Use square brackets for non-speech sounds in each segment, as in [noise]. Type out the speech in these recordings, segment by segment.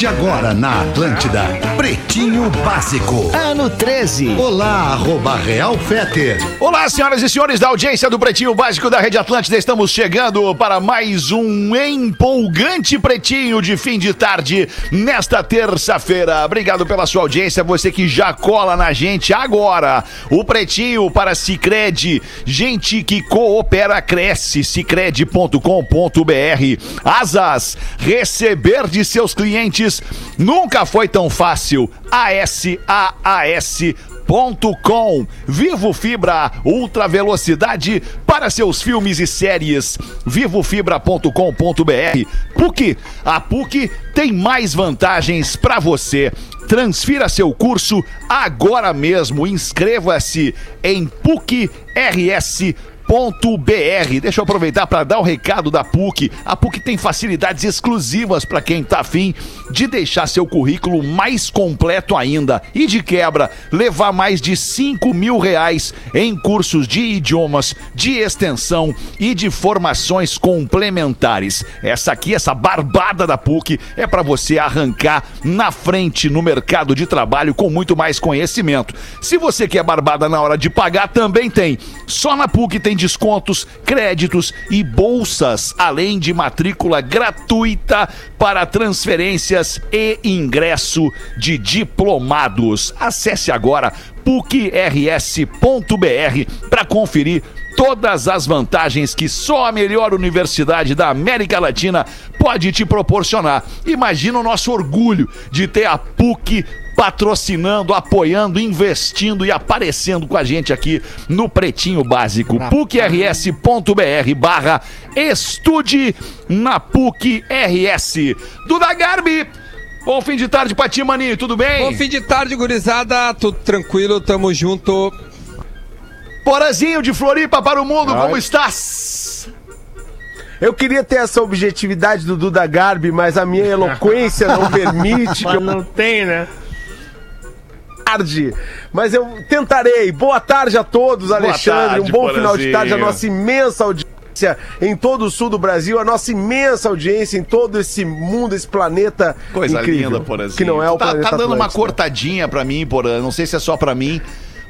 de agora na Atlântida. Pretinho Básico. Ano 13. Olá, arroba Real Feter. Olá, senhoras e senhores da audiência do Pretinho Básico da Rede Atlântida. Estamos chegando para mais um empolgante Pretinho de fim de tarde nesta terça-feira. Obrigado pela sua audiência, você que já cola na gente agora. O Pretinho para Cicred. Gente que coopera, cresce. Cicred.com.br. Asas. Receber de seus clientes nunca foi tão fácil. ASAAS.com. Vivo Fibra, ultra velocidade para seus filmes e séries. Vivofibra.com.br. PUC, a PUC tem mais vantagens para você. Transfira seu curso agora mesmo. Inscreva-se em PUC-RS.com br Deixa eu aproveitar para dar o recado da PUC. A PUC tem facilidades exclusivas para quem tá afim de deixar seu currículo mais completo ainda e de quebra levar mais de 5 mil reais em cursos de idiomas, de extensão e de formações complementares. Essa aqui, essa barbada da PUC, é para você arrancar na frente no mercado de trabalho com muito mais conhecimento. Se você quer barbada na hora de pagar, também tem. Só na PUC tem descontos, créditos e bolsas, além de matrícula gratuita para transferências e ingresso de diplomados. Acesse agora pucrs.br para conferir todas as vantagens que só a melhor universidade da América Latina pode te proporcionar. Imagina o nosso orgulho de ter a PUC patrocinando, apoiando, investindo e aparecendo com a gente aqui no Pretinho Básico. PUCRS.br barra estude na PUC RS. Duda Garbi, bom fim de tarde pra ti, maninho, tudo bem? Bom fim de tarde, gurizada. Tudo tranquilo, tamo junto. Porazinho de Floripa para o mundo, como estás? Eu queria ter essa objetividade do Duda Garbi, mas a minha eloquência não [laughs] permite que eu Não tem, né? Tarde. Mas eu tentarei. Boa tarde a todos, Alexandre. tarde, um bom final de Porazinho. tarde. A nossa imensa audiência em todo o sul do Brasil, a nossa imensa audiência em todo esse mundo, esse planeta Coisa incrível. linda, Porazinho. Que não é o tá, planeta tá dando uma Atlântida. cortadinha pra mim, Porã. Não sei se é só pra mim.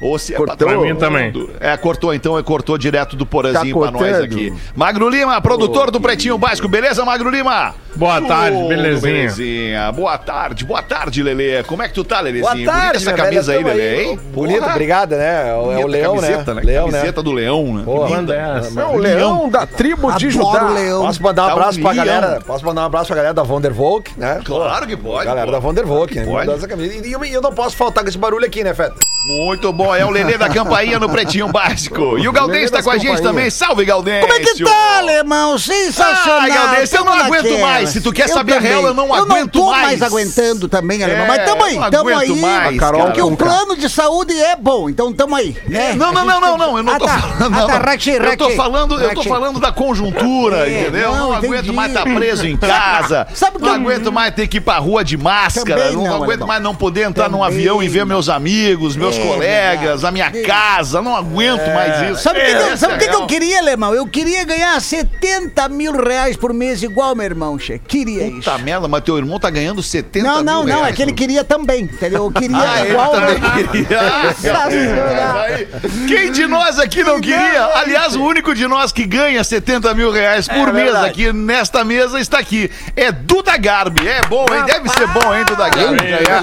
Ou se é Cortou? pra Pra mim também. É, cortou então, é cortou direto do Porazinho Tá pra nós aqui. Magro Lima, produtor do Pretinho Básico, beleza, Magro Lima? Boa tarde, Tudo belezinha. belezinha. Boa tarde, boa tarde, Lelê. Como é que tu tá, Lelezinho? Boa Bonita tarde, essa minha camisa aí, velha, tamo Lelê, hein? Bonito, Porra. obrigado, né? É o, é Bonita leão, camiseta, né? né? Leão, Camiseta do leão, né? Pô, Manda essa. É o leão da tribo de Judá. Posso mandar um Tá um abraço pra leão. galera? Posso mandar um abraço pra galera da Vondervolk, né? Claro que pode. Galera pô. da Vondervolk, né? Pode. Mandou essa camisa. E eu, eu não posso faltar com esse barulho aqui, né, Feta? Muito bom, é o Lelê da campainha no Pretinho Básico. E o Galdêncio tá das com a gente também. Salve, Galdêncio! Como é que tá, alemão? Sensacional. Ah, Galdêncio, eu não aguento mais. Se tu quer saber a também. real, eu não Eu aguento não tô mais. mais aguentando também, alemão. É, Mas tamo aí, eu tamo aí. mais, Carol, Porque o plano de saúde é bom, então tamo aí, né? Não, não, não, não, não, eu não Ah, tô tá. falando. Ah, não. tá, eu tô falando, eu tô falando da conjuntura, É, entendeu? Eu não, não aguento mais estar preso em [laughs] casa. Sabe não que- aguento mais ter que ir pra rua de máscara. Não, aguento mais não poder entrar num avião e ver meus amigos, meus É, colegas, a minha É. casa. Não aguento mais isso. Sabe o que, que eu- sabe o que, é que eu queria, alemão? Eu queria ganhar 70 mil reais por mês igual meu irmão, che. Queria isso. Puta merda, mas teu irmão tá ganhando 70 Não, não, mil não, é reais, que ele queria também, entendeu? Eu queria Ah, ele igual também meu- queria. [laughs] Aí, Quem de nós aqui não queria? Aliás, o único de nós que ganha 70 mil reais por mês verdade. aqui nesta mesa está aqui. É Duda Garbi. É bom, hein? Deve ser bom, hein, Duda Garbi? Ganhar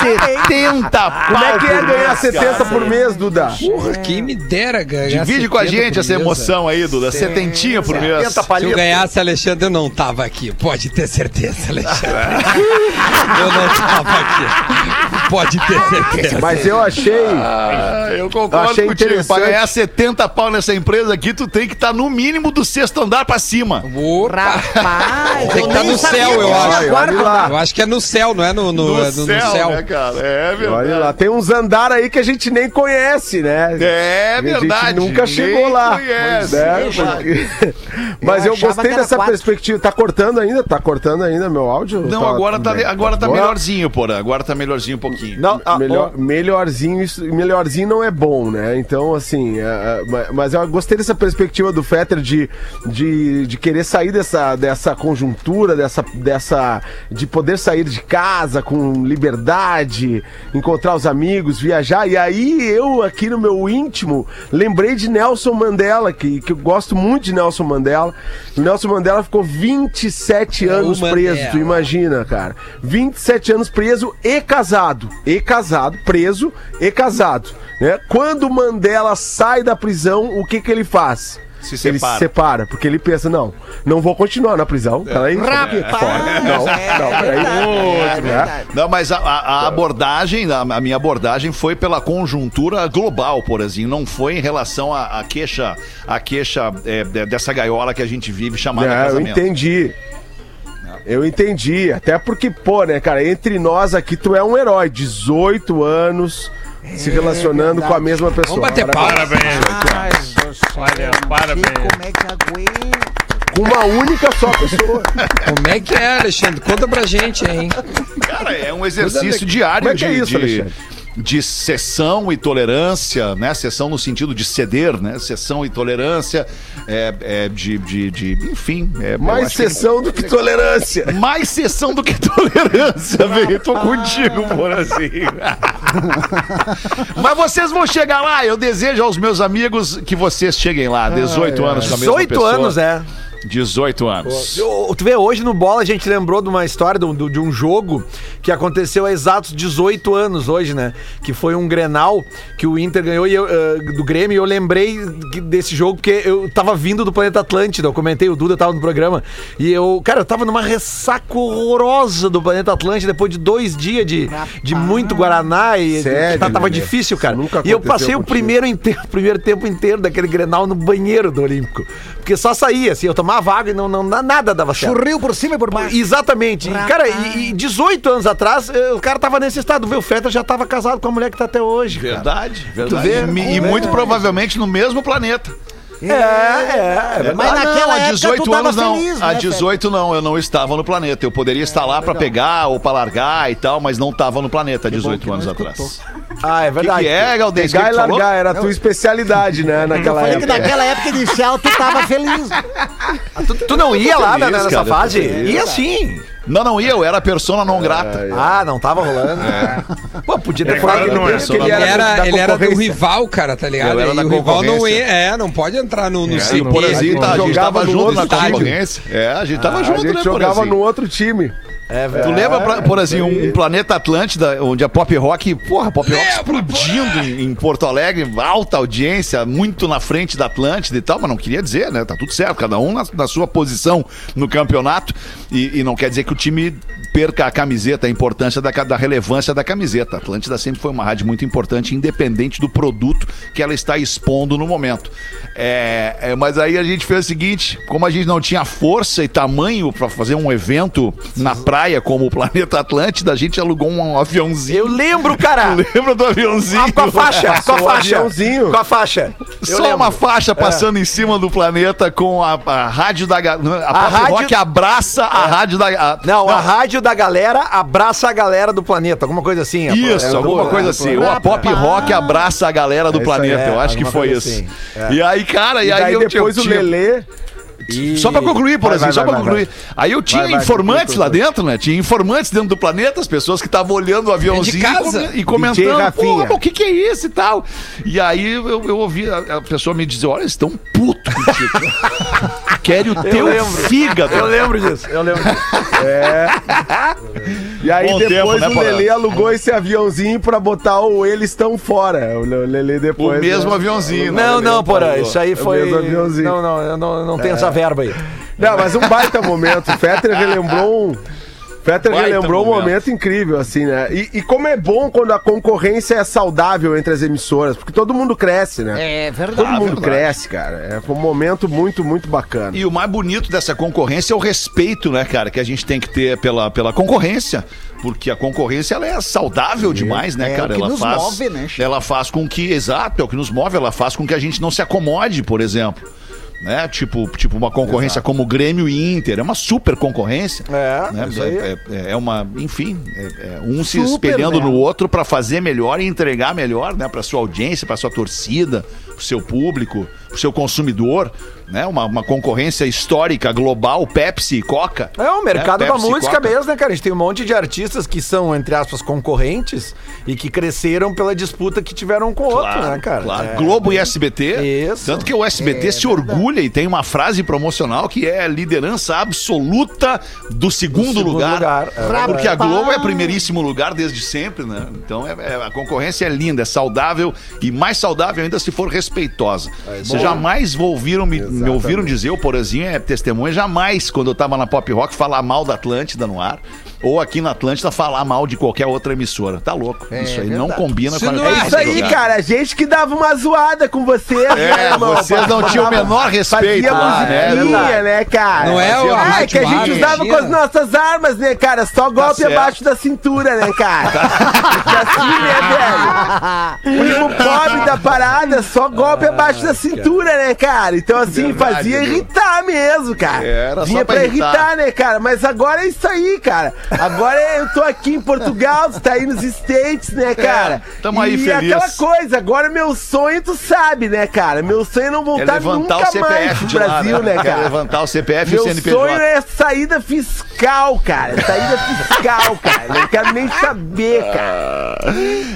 70 pau Como é que é por ganhar mês, 70 cara. por mês, Duda? Porra, quem me dera ganhar. Divide com a 70 gente essa emoção aí, Duda. Setentinha por mês. Se eu ganhasse, Alexandre, eu não tava aqui. Pode ter certeza, Alexandre. eu não tava aqui. Pode ter certeza. Mas eu achei. Ah, eu concordo Achei contigo. Pra ganhar 70 pau nessa empresa aqui, tu tem que estar no mínimo do sexto andar pra cima. Opa. Rapaz, Tem que eu tá no céu, eu acho. Eu acho que é no céu, não é no, no, No, é no- no céu, céu. né, cara? É verdade. Olha lá, tem uns andares cara aí que a gente nem conhece, né? É A verdade. gente nunca nem chegou lá. conhece. né? é, Porque- Mas eu, achava gostei dessa quatro. perspectiva. Tá cortando ainda? Tá cortando ainda meu áudio? Não, agora tá, agora tá Agora- melhorzinho, porra. Agora tá melhorzinho um pouquinho. Não, ah, Melhor, melhorzinho, isso, melhorzinho não é bom, né? Então, assim, é, é, ma- mas eu gostei dessa perspectiva do Fetter de, de, de querer sair dessa, dessa conjuntura, dessa, dessa. de poder sair de casa com liberdade, encontrar os amigos, viajar. E aí eu, aqui no meu íntimo, lembrei de Nelson Mandela, que, que eu gosto muito de Nelson Mandela. O Nelson Mandela ficou 27 É o anos preso, tu imagina, cara. 27 anos preso e casado. E casado, preso e casado. Né? Quando Mandela sai da prisão, o que, que ele faz? Se Ele separa. se separa, porque ele pensa, não, não vou continuar na prisão. Peraí, Rapaz, fora. Não, é não, peraí. verdade, é né? Não, mas a, a- a abordagem, a, a minha abordagem foi pela conjuntura global, por exemplo. Não foi em relação à queixa, à queixa é, de- dessa gaiola que a gente vive chamada É, eu casamento. entendi. Eu entendi. Até porque, pô, né, cara, entre nós aqui, tu é um herói. 18 anos se relacionando com a mesma pessoa. Vamos bater Parabéns. céu, Olha, parabéns. como é que aguenta. Com uma única só pessoa. Como é que é, Alexandre? Conta pra gente, hein? Cara, é um exercício diário Como é que é de, isso, de, Alexandre? De cessão e tolerância, né? Cessão no sentido de ceder, né? Cessão e tolerância, é, é, de, de, de- enfim. É, Mais acho que- sessão do que tolerância. [laughs] Mais sessão do que tolerância, velho. Tô contigo, por assim. Mas vocês vão chegar lá. Eu desejo aos meus amigos que vocês cheguem lá. 18 anos com a mesma 18 pessoa. anos, é. 18 anos. Eu- Tu vê, hoje no Bola a gente lembrou de uma história de um, de um jogo que aconteceu há exatos 18 anos hoje, né? Que foi um Grenal que o Inter ganhou e eu, eh, do Grêmio e eu lembrei desse jogo porque eu tava vindo do Planeta Atlântida, eu comentei, o Duda tava no programa e eu, cara, eu tava numa ressaca horrorosa do Planeta Atlântida depois de dois dias de, de muito Guaraná e Sério, tá- tava Lelê? difícil, cara. E eu passei o primeiro, inteiro, [laughs] primeiro tempo inteiro daquele Grenal no banheiro do Olímpico. Porque só saía, assim, eu tomava água e não, não, nada dava certo. Churril por cima e por baixo. Exatamente. E, Cara, e, e 18 anos atrás, eh, o cara tava nesse estado. Vê, o Feta já tava casado com a mulher que tá até hoje. cara. Verdade, verdade. Tu vê? E, e muito provavelmente no mesmo planeta. É, é, é. Mas Ah, naquela não, há época 18 tu anos não. feliz, há né, 18 não, eu não estava no planeta. Eu poderia estar lá pra pegar ou pra largar e tal, mas não estava no planeta há 18 anos atrás. Ah, é O que, verdade. que é, Galdês? Pegar Que e tu falou? largar era a tua especialidade, né, Eu naquela falei que época. naquela época inicial tu tava feliz. Tu, tu não ia lá né, feliz, nessa cara, eu fase? feliz. Ia sim. Não, não ia, eu era persona não grata. Ah, não tava rolando. Pô, podia ter É, falado que não é. que Ele Ele era era, ele era do rival, cara, tá ligado? Eu era e o rival não é, é, não pode entrar no, no E CT, por exemplo, a gente jogava tava junto na estádio. concorrência. É, a gente tava A junto, gente né, jogava Porazinho? no outro time. É, velho. Tu lembra, pra- por assim, um, um planeta Atlântida, onde a pop rock, porra, pop rock explodindo em, em Porto Alegre, alta audiência, muito na frente da Atlântida e tal, mas não queria dizer, né? Tá tudo certo, cada um na, na sua posição no campeonato. E, e não quer dizer que o time perca a camiseta, a importância da, da relevância da camiseta. A Atlântida sempre foi uma rádio muito importante, independente do produto que ela está expondo no momento. É, é, mas aí a gente fez o seguinte: como a gente não tinha força e tamanho para fazer um evento na praia como o Planeta Atlântida, a gente alugou um aviãozinho. Eu lembro, cara. [laughs] Lembra do aviãozinho? Ah, com a faixa, [laughs] com a faixa. aviãozinho. Com a faixa. Eu Só lembro. uma faixa passando em cima do planeta com a, a rádio da a, Pop rádio- Rock abraça a rádio da a- Não, a rádio da galera abraça a galera do planeta, alguma coisa assim. Isso, É, alguma coisa é, assim. Ou a pop rock abraça a galera do É planeta. é, eu acho que foi isso. assim, é. E aí, cara, e, aí eu depois o tinha- Lelê. Só pra concluir, por Vai, exemplo, vai, só pra vai, concluir. Aí eu tinha Vai, vai, informantes lá dentro, né? Tinha informantes dentro do planeta, as pessoas que estavam olhando o aviãozinho e casa. come- e comentando, pô, o que que é isso e tal. E aí eu, eu ouvi a, a pessoa me dizer, olha, eles estão putos contigo. [laughs] Querem o teu lembro. fígado. Eu lembro disso, eu lembro disso. [laughs] E aí Bom depois tempo, né, o Porã? Lelê alugou esse aviãozinho pra botar o Eles Estão Fora. O Le- Lelê O depois. mesmo né? aviãozinho. né? Não, não, porra, Falou. isso aí foi. mesmo aviãozinho. Não, não, eu não, não tenho essa verba aí. Não, mas um baita momento. O Fetter relembrou um. Fetter Baita relembrou um momento. momento incrível, assim, né? E, e como é bom quando a concorrência é saudável entre as emissoras, porque todo mundo cresce, né? É verdade. Todo mundo verdade. cresce, cara. É um momento muito, muito bacana. E o mais bonito dessa concorrência é o respeito, né, cara, que a gente tem que ter pela, pela concorrência. Porque a concorrência ela é saudável demais, né, É cara? o que ela nos faz, move, né, Chico? ela faz com que, exato, é o que nos move, ela faz com que a gente não se acomode, por exemplo. Né? Tipo, tipo uma concorrência como Grêmio e Inter, é uma super concorrência. É, né? é, é- é uma, enfim, é- é um se Super, espelhando né? no outro pra fazer melhor e entregar melhor, né, para sua audiência, para sua torcida, pro seu público, pro seu consumidor, né? Uma, uma concorrência histórica global, Pepsi e Coca. É o mercado né? da Pepsi música Coca. mesmo, né, cara? A gente tem um monte de artistas que são, entre aspas, concorrentes e que cresceram pela disputa que tiveram um com o outro, né, cara? Claro. É. Globo e SBT. Isso. Tanto que o SBT É se orgulha e tem uma frase promocional que é liderança absoluta do segundo, segundo lugar. lugar, é. Porque a Globo é primeiríssimo lugar desde sempre, né? Então é- é- a concorrência é linda, é saudável e mais saudável ainda se for respeitosa. Vocês jamais ouviram me, me ouviram dizer, o Porazinho é testemunha, jamais, quando eu tava na Pop Rock, falar mal da Atlântida no ar. Ou aqui na Atlântida falar mal de qualquer outra emissora. Tá louco. É isso aí não verdade. combina Isso com a não É Ah, isso aí, lugar. cara. A gente que dava uma zoada com vocês, né, É, irmão? vocês não tinham o menor respeito Fazia lá, né? musiquinha, né, cara? Não é Ah, Rádio que a gente usava com as nossas armas, né, cara? Só golpe certo. abaixo da cintura, né, cara? [laughs] assim, né, velho? Primo [laughs] pobre da parada, só golpe abaixo da cintura, né, cara? Então, assim, Verdade, fazia irritar mesmo, cara. É, era só Vinha pra pra irritar. irritar, né, cara? Mas agora é isso aí, cara. Agora eu tô aqui em Portugal, tu tá aí nos States, né, cara? tamo aí e feliz. aquela coisa, agora meu sonho, tu sabe, né, cara? Meu sonho é não É voltar levantar nunca o CPF mais pro de lá, Brasil, né, Quer cara? levantar o CPF e Meu o CNPJ. sonho é saída fiscal, cara. Saída fiscal, cara. Não quero nem saber, cara.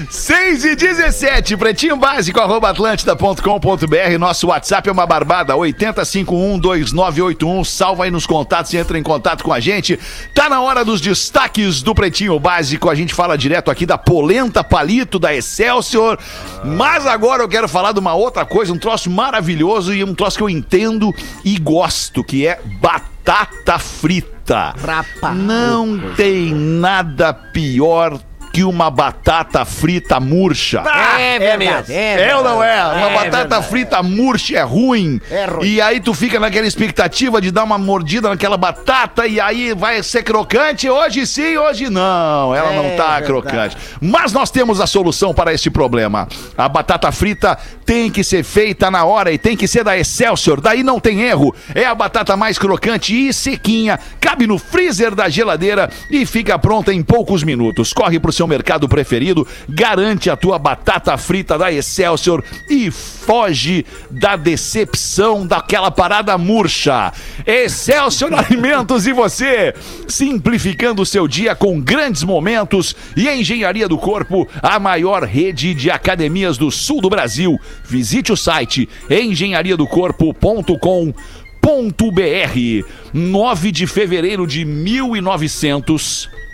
6 e 17, pretinho básico, arroba atlântida.com.br. Nosso WhatsApp é uma barbada, 80512981. Salva aí nos contatos e entra em contato com a gente. Tá na hora dos destaques do Pretinho Básico. A gente fala direto aqui da polenta palito da Excelsior. Mas agora eu quero falar de uma outra coisa, um troço maravilhoso e um troço que eu entendo e gosto, que é batata frita. Rapaz. Não tem nada pior que uma batata frita murcha. É verdade. É ou não é? Uma É batata verdade. frita murcha é ruim. É ruim. E aí tu fica naquela expectativa de dar uma mordida naquela batata e aí vai ser crocante. Hoje sim, hoje não. Ela É não tá verdade. crocante. Mas nós temos a solução para este problema. A batata frita tem que ser feita na hora e tem que ser da Excelsior. Daí não tem erro. É a batata mais crocante e sequinha. Cabe no freezer da geladeira e fica pronta em poucos minutos. Corre pro seu mercado preferido, garante a tua batata frita da Excelsior e foge da decepção daquela parada murcha. Excelsior [laughs] Alimentos e você, simplificando o seu dia com grandes momentos e Engenharia do Corpo, a maior rede de academias do sul do Brasil. Visite o site engenhariadocorpo.com.br. 9 de fevereiro de 1900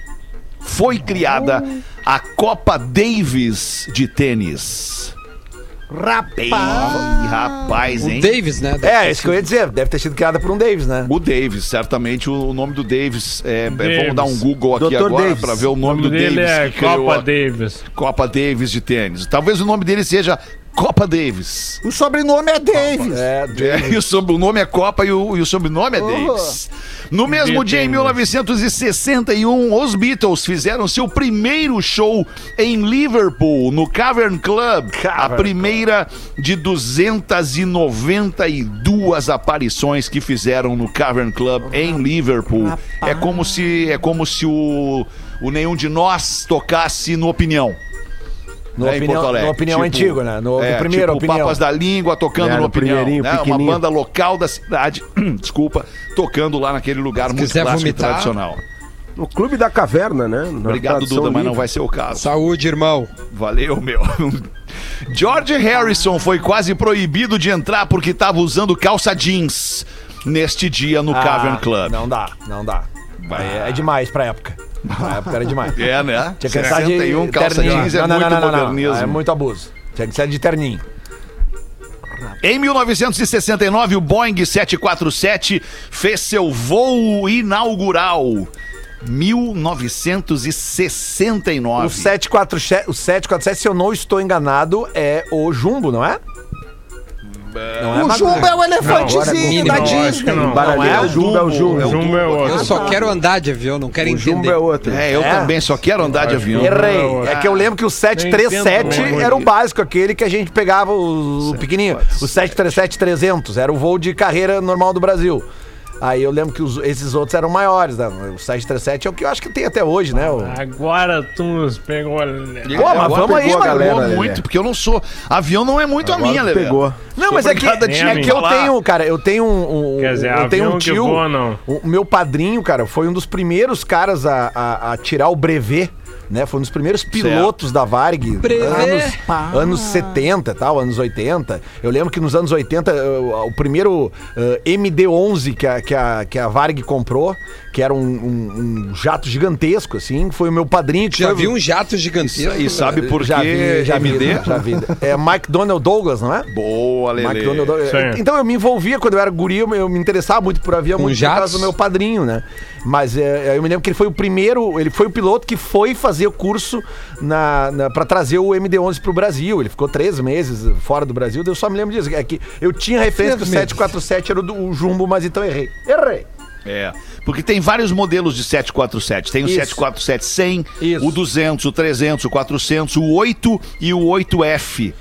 foi criada a Copa Davis de tênis. Ei, Rapaz. rapaz, O hein? Davis, né? É, isso que eu ia dizer. Deve ter sido criada por um Davis, né? O Davis, certamente o nome do Davis. É, é, Davis. vamos dar um Google aqui Dr. agora Davis. para ver o O nome nome do dele Davis. é que criou Copa a Davis. Copa Davis de tênis. Talvez o nome dele seja Copa Davis. O sobrenome é Davis. É, É, [laughs] e o sobrenome é Copa e o, e o sobrenome é Davis. No mesmo dia, em 1961, os Beatles fizeram seu primeiro show em Liverpool, no Cavern Club. a primeira de 292 aparições que fizeram no Cavern Club em Liverpool. É como se, é como se o, o nenhum de nós tocasse no Opinião. No né, em opinião- Porto Alegre. no Opinião antigo, né? No- no primeiro tipo, Opinião. Papas da Língua tocando É, no no Opinião. primeirinho, né? Uma banda local da cidade, [clears throat] desculpa, tocando lá naquele lugar muito quiser clássico e vomitar. tradicional. No Clube da Caverna, né? Na Obrigado, Duda, mas não livre. vai ser o caso. Saúde, irmão. Valeu, meu. [laughs] George Harrison foi quase proibido de entrar porque estava usando calça jeans neste dia no Ah, Cavern Club. Não dá, não dá. É, é demais pra época. Na época era demais. É, né? Tinha que entrar de 61, calça terninho. jeans é Não, não, muito não, não, não. É muito abuso. Tinha que ser de terninho. Em 1969, o Boeing 747 fez seu voo inaugural. 1969. O 747, o 747, se eu não estou enganado, é o Jumbo, não é? Não O Magno? Jumbo é o elefantezinho da Não, Disney. não. Baralhão, é o Jumbo é o Jumbo. O Jumbo é Eu outro. só quero andar de avião, não quero O Jumbo entender. é outro. É, eu É? também só quero andar de avião. Errei. É que eu lembro que o 737 Nem entendo, era o básico, aquele que a gente pegava o, o pequenininho. O 737-300 era o voo de carreira normal do Brasil. Aí eu lembro que os- esses outros eram maiores. Né? O 737 é o que eu acho que tem até hoje, né? O- Agora tu nos pegou. né? Pô, mas Agora vamos aí, mano. galera Lelê. muito, porque eu não sou. Avião não é muito a minha, Lelê. Pegou. Não, mas é que, é que eu tenho, cara, eu tenho um, um- Quer dizer, eu tenho um tio, voa, não. o meu padrinho, cara, foi um dos primeiros caras a, a- a tirar o brevet, né? Foi um dos primeiros pilotos da Varg, anos, anos 70 e tal, anos 80. Eu lembro que nos anos 80, eh, o primeiro eh, MD-11 que a, que, a, que a Varg comprou, que era um, um- um jato gigantesco, assim, foi o meu padrinho que Já foi- vi um jato gigantesco. E sabe por já que vi, já vi, MD? já vi. É Mike Donald Douglas, não é? Boa, Lelê. McDonald's. Eu- Sim. Então eu me envolvia quando eu era guri, eu, eu me interessava muito por avião, Com muito por causa do meu padrinho, né? Mas é, eu me lembro que ele foi o primeiro, ele foi o piloto que foi fazer o curso na, na, para trazer o MD-11 pro Brasil. Ele ficou três meses fora do Brasil, eu só me lembro disso. É que eu tinha referência que o Três meses. 747 era o, do, o Jumbo, mas então errei. Errei. É, porque tem vários modelos de 747. Tem o Isso. 747-100, Isso. o 200, o 300, o 400, o 8 e o 8F.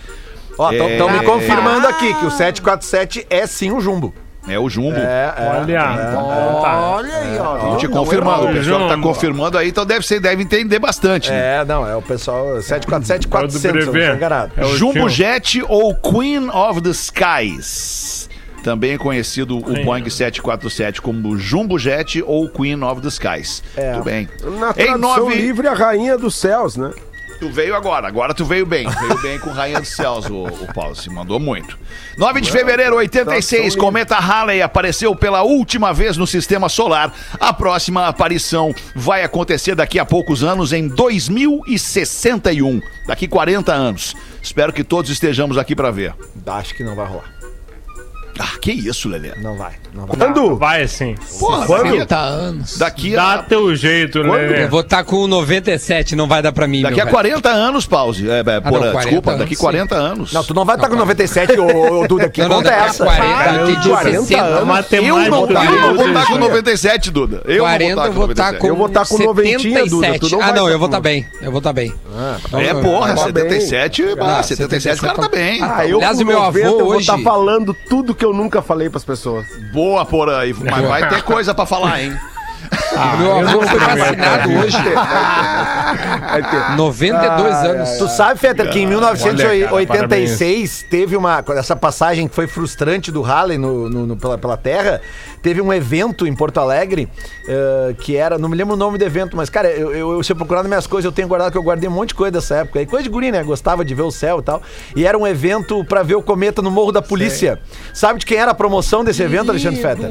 Ó, estão É. me confirmando aqui que o 747 é sim o Jumbo. É o Jumbo. É, é. Olha. Então tá. Olha aí, ó. Te? Não confirmando, o pessoal que tá confirmando aí, então deve, ser, deve entender bastante. né? É, não, é o pessoal 747 É o do 400, eu não brevet. tô enganado. É o Jumbo tio. Jet ou Queen of the Skies. Também conhecido o. Boeing 747 como Jumbo Jet ou Queen of the Skies. É. Tudo bem. Na Em tradução nove, livre, a rainha dos céus, né? Tu veio agora, agora tu veio bem. Veio bem com Rainha dos Céus, o, o Paulo. Se mandou muito. 9 de fevereiro, 86, cometa Halley apareceu pela última vez no sistema solar. A próxima aparição vai acontecer daqui a poucos anos, em 2061. Daqui 40 anos. Espero que todos estejamos aqui pra ver. Acho que não vai rolar. Ah, que isso, Lelê. Não vai. Não vai. Quando? Vai sim. Porra, Quando? daqui, 30 anos. daqui Dá a. teu jeito, Lelê. Eu vou estar com 97, não vai dar pra mim. Daqui meu a velho. 40 anos, pause. É, é, porra, não, 40 desculpa, anos, daqui sim. 40 anos. Não, tu não vai estar com 97, ô, ô Duda. Que Não, não, conta é a essa? 40, daqui de 40 60. anos. Eu não, eu não vou estar com é 97, Duda. Eu 40 não eu vou estar com Eu vou estar com Duda, tu 77. não Ah, não, tá eu vou com- estar bem. Eu vou estar bem. É, porra, Tá bem. 77, ah, Ah, 77 o cara tá bem. Ah, eu Aliás, com o meu 90, avô eu vou hoje- estar falando tudo que eu nunca falei pras pessoas. Boa, porra. aí. Mas vai ter coisa pra falar, hein? Meu avô foi vacinado hoje. Vai ter. 92 anos. Tu sabe, Fetter, que em Olha, cara, 1986 teve uma. Essa passagem que foi frustrante do Halley no, no- no- pela, pela Terra. Teve um evento em Porto Alegre eh, que era. Não me lembro o nome do evento, mas, cara, eu, eu, eu se eu procurar nas minhas coisas, eu tenho guardado que eu guardei um monte de coisa dessa época. aí. Coisa de guri, né? Gostava de ver o céu e tal. E era um evento pra ver o cometa no Morro da Polícia. Sabe de quem era a promoção desse evento, Alexandre Fetter?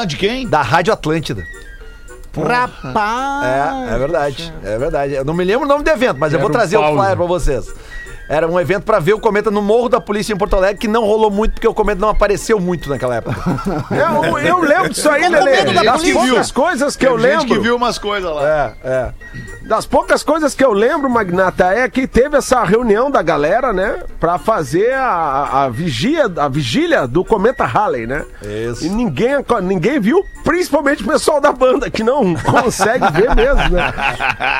Ah, De quem? Da Rádio Atlântida. Rapaz. É, é verdade. É verdade. Eu não me lembro o nome do evento, mas eu vou trazer o Paulo. flyer pra vocês. Era um evento pra ver o cometa no Morro da Polícia em Porto Alegre, que não rolou muito porque o cometa não apareceu muito naquela época. [laughs] Eu, eu lembro disso aí, Lelê. da Das poucas coisas que eu Teve gente lembro. que viu umas coisas lá. É, é. Das poucas coisas que eu lembro, Magnata, é que teve essa reunião da galera, né? Pra fazer a, a, vigia, a vigília do Cometa Halley, né? Isso. E ninguém, ninguém viu, principalmente o pessoal da banda, que não consegue ver mesmo, né?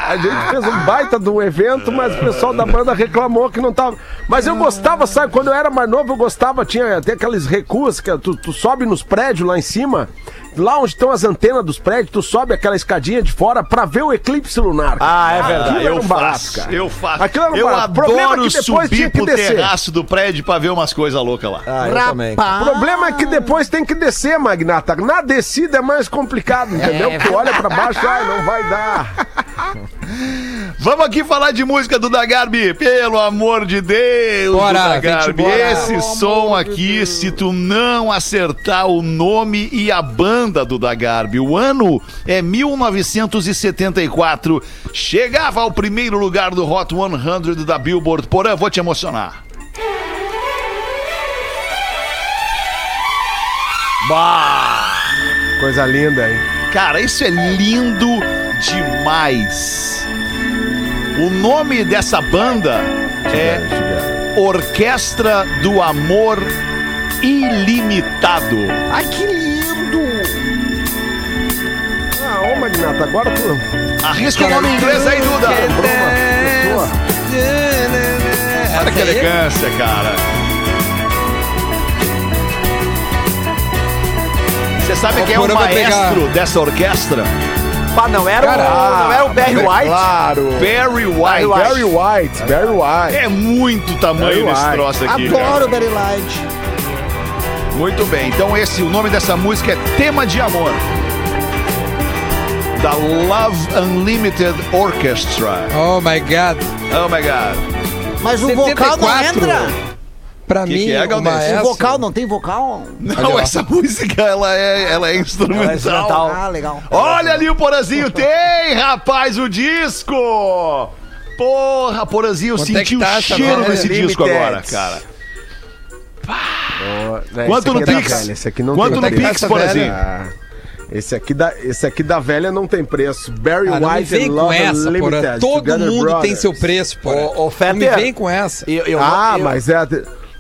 A gente fez um baita de um evento, mas o pessoal da banda reclamou que não tava. Mas eu gostava, sabe? Quando eu era mais novo, eu gostava, tinha até aqueles recuos que tu, tu sobe nos prédios lá em cima. Lá onde estão as antenas dos prédios, tu sobe aquela escadinha de fora pra ver o eclipse lunar. Ah, é verdade. Aquilo era eu um barato, faço, cara. eu faço. Aquilo era um eu barato. O problema é adoro que depois tinha subir que pro descer. terraço do prédio pra ver umas coisas loucas lá. Ah, eu também. O problema é que depois tem que descer, Magnata. Na descida é mais complicado, entendeu? Tu olha pra baixo, ai, não vai dar. [laughs] Vamos aqui falar de música do Dagarbi, pelo amor de Deus, Bora, do Dagarbi. Esse som aqui, se tu não acertar o nome e a banda do Dagarbi, o ano é 1974. Chegava ao primeiro lugar do Hot 100 da Billboard. Porã, vou te emocionar. Coisa linda, hein? Cara, isso é lindo demais. O nome dessa banda é Orquestra do Amor Ilimitado. Ai, que lindo! Ah, ô Magnata, agora tu. Arrisca o nome em inglês aí, Duda. Olha que elegância, cara. Você sabe quem é o maestro pegar. dessa orquestra? Pá, não era, o, não era o Barry White? Claro. Barry White. Barry White, Barry White. É muito tamanho Barry White. troço aqui. Adoro cara. Barry Light. Muito bem. Então esse, o nome dessa música é Tema de Amor. Da Love Unlimited Orchestra. Oh my God. Oh my God. Mas o vocal não 74. entra. Pra Que mim, que é, o? O maestro... vocal não tem vocal? Não, essa música ela é, ela é instrumental. instrumental. Ah, legal. Olha ali o Porazinho. [laughs] Tem, rapaz, o disco. Porra, Porazinho, eu Quanto é senti o tá essa cheiro desse disco Limited. agora, cara. Né, Quanto no é Pix? velha, Esse aqui não Quanto tem no é. Pix, Porazinho? Ah, esse aqui da, esse aqui da velha não tem preço. Barry Ah, não me White vem and com essa, porra. Unlimited. Todo Together mundo tem Brothers. seu preço, porra. Ô, ô, Não me vem com essa. Eu, eu, Ah, eu- mas é.